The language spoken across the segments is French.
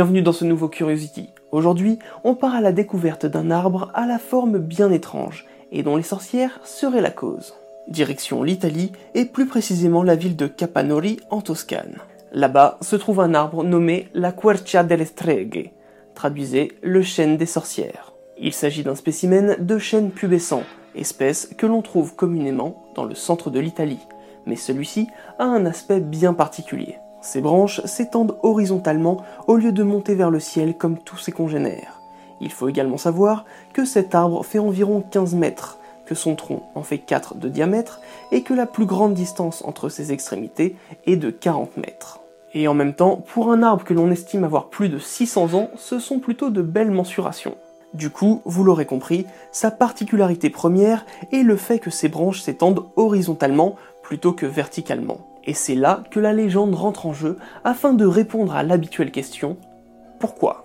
Bienvenue dans ce nouveau Curiosity. Aujourd'hui, on part à la découverte d'un arbre à la forme bien étrange et dont les sorcières seraient la cause. Direction l'Italie et plus précisément la ville de Capanori en Toscane. Là-bas se trouve un arbre nommé la Quercia delle Streghe, traduisez le chêne des sorcières. Il s'agit d'un spécimen de chêne pubescent, espèce que l'on trouve communément dans le centre de l'Italie, mais celui-ci a un aspect bien particulier. Ses branches s'étendent horizontalement au lieu de monter vers le ciel comme tous ses congénères. Il faut également savoir que cet arbre fait environ 15 mètres, que son tronc en fait 4 de diamètre et que la plus grande distance entre ses extrémités est de 40 mètres. Et en même temps, pour un arbre que l'on estime avoir plus de 600 ans, ce sont plutôt de belles mensurations. Du coup, vous l'aurez compris, sa particularité première est le fait que ses branches s'étendent horizontalement plutôt que verticalement. Et c'est là que la légende rentre en jeu afin de répondre à l'habituelle question pourquoi?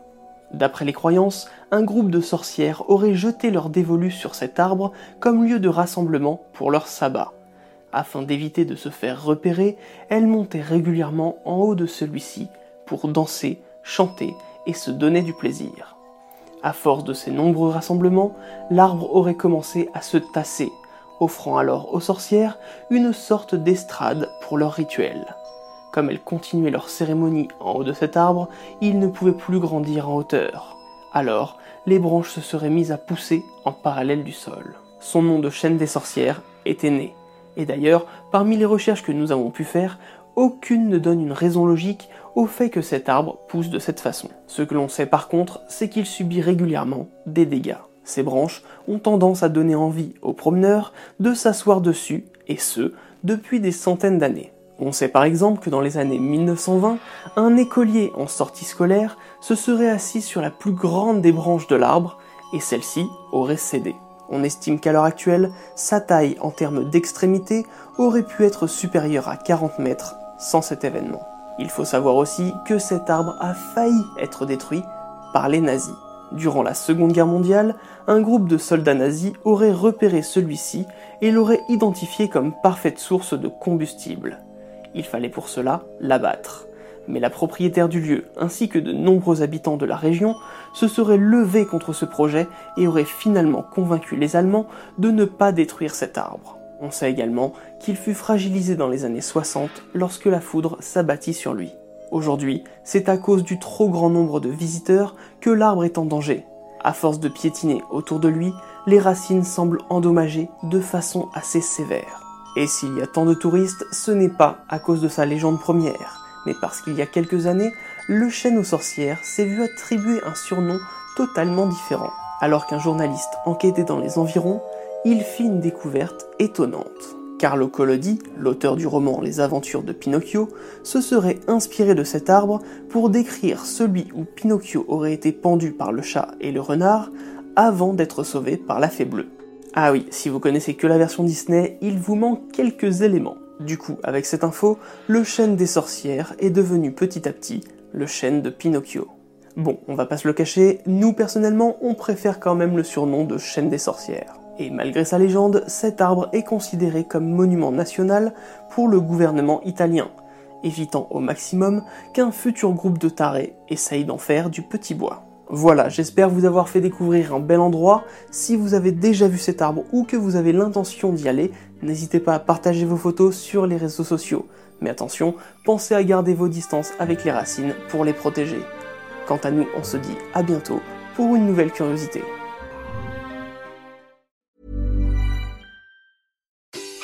D'après les croyances, un groupe de sorcières aurait jeté leur dévolu sur cet arbre comme lieu de rassemblement pour leur sabbat. Afin d'éviter de se faire repérer, elles montaient régulièrement en haut de celui-ci pour danser, chanter et se donner du plaisir. À force de ces nombreux rassemblements, l'arbre aurait commencé à se tasser offrant alors aux sorcières une sorte d'estrade pour leur rituel. Comme elles continuaient leur cérémonie en haut de cet arbre, ils ne pouvaient plus grandir en hauteur. Alors, les branches se seraient mises à pousser en parallèle du sol. Son nom de chaîne des sorcières était né. Et d'ailleurs, parmi les recherches que nous avons pu faire, aucune ne donne une raison logique au fait que cet arbre pousse de cette façon. Ce que l'on sait par contre, c'est qu'il subit régulièrement des dégâts. Ces branches ont tendance à donner envie aux promeneurs de s'asseoir dessus, et ce, depuis des centaines d'années. On sait par exemple que dans les années 1920, un écolier en sortie scolaire se serait assis sur la plus grande des branches de l'arbre, et celle-ci aurait cédé. On estime qu'à l'heure actuelle, sa taille en termes d'extrémité aurait pu être supérieure à 40 mètres sans cet événement. Il faut savoir aussi que cet arbre a failli être détruit par les nazis. Durant la Seconde Guerre mondiale, un groupe de soldats nazis aurait repéré celui-ci et l'aurait identifié comme parfaite source de combustible. Il fallait pour cela l'abattre. Mais la propriétaire du lieu, ainsi que de nombreux habitants de la région, se seraient levés contre ce projet et auraient finalement convaincu les Allemands de ne pas détruire cet arbre. On sait également qu'il fut fragilisé dans les années 60 lorsque la foudre s'abattit sur lui. Aujourd'hui, c'est à cause du trop grand nombre de visiteurs que l'arbre est en danger. À force de piétiner autour de lui, les racines semblent endommagées de façon assez sévère. Et s'il y a tant de touristes, ce n'est pas à cause de sa légende première, mais parce qu'il y a quelques années, le chêne aux sorcières s'est vu attribuer un surnom totalement différent. Alors qu'un journaliste enquêtait dans les environs, il fit une découverte étonnante. Carlo Collodi, l'auteur du roman Les aventures de Pinocchio, se serait inspiré de cet arbre pour décrire celui où Pinocchio aurait été pendu par le chat et le renard avant d'être sauvé par la fée bleue. Ah oui, si vous connaissez que la version Disney, il vous manque quelques éléments. Du coup, avec cette info, le chêne des sorcières est devenu petit à petit le chêne de Pinocchio. Bon, on va pas se le cacher, nous personnellement, on préfère quand même le surnom de chêne des sorcières. Et malgré sa légende, cet arbre est considéré comme monument national pour le gouvernement italien, évitant au maximum qu'un futur groupe de tarés essaye d'en faire du petit bois. Voilà, j'espère vous avoir fait découvrir un bel endroit. Si vous avez déjà vu cet arbre ou que vous avez l'intention d'y aller, n'hésitez pas à partager vos photos sur les réseaux sociaux. Mais attention, pensez à garder vos distances avec les racines pour les protéger. Quant à nous, on se dit à bientôt pour une nouvelle curiosité.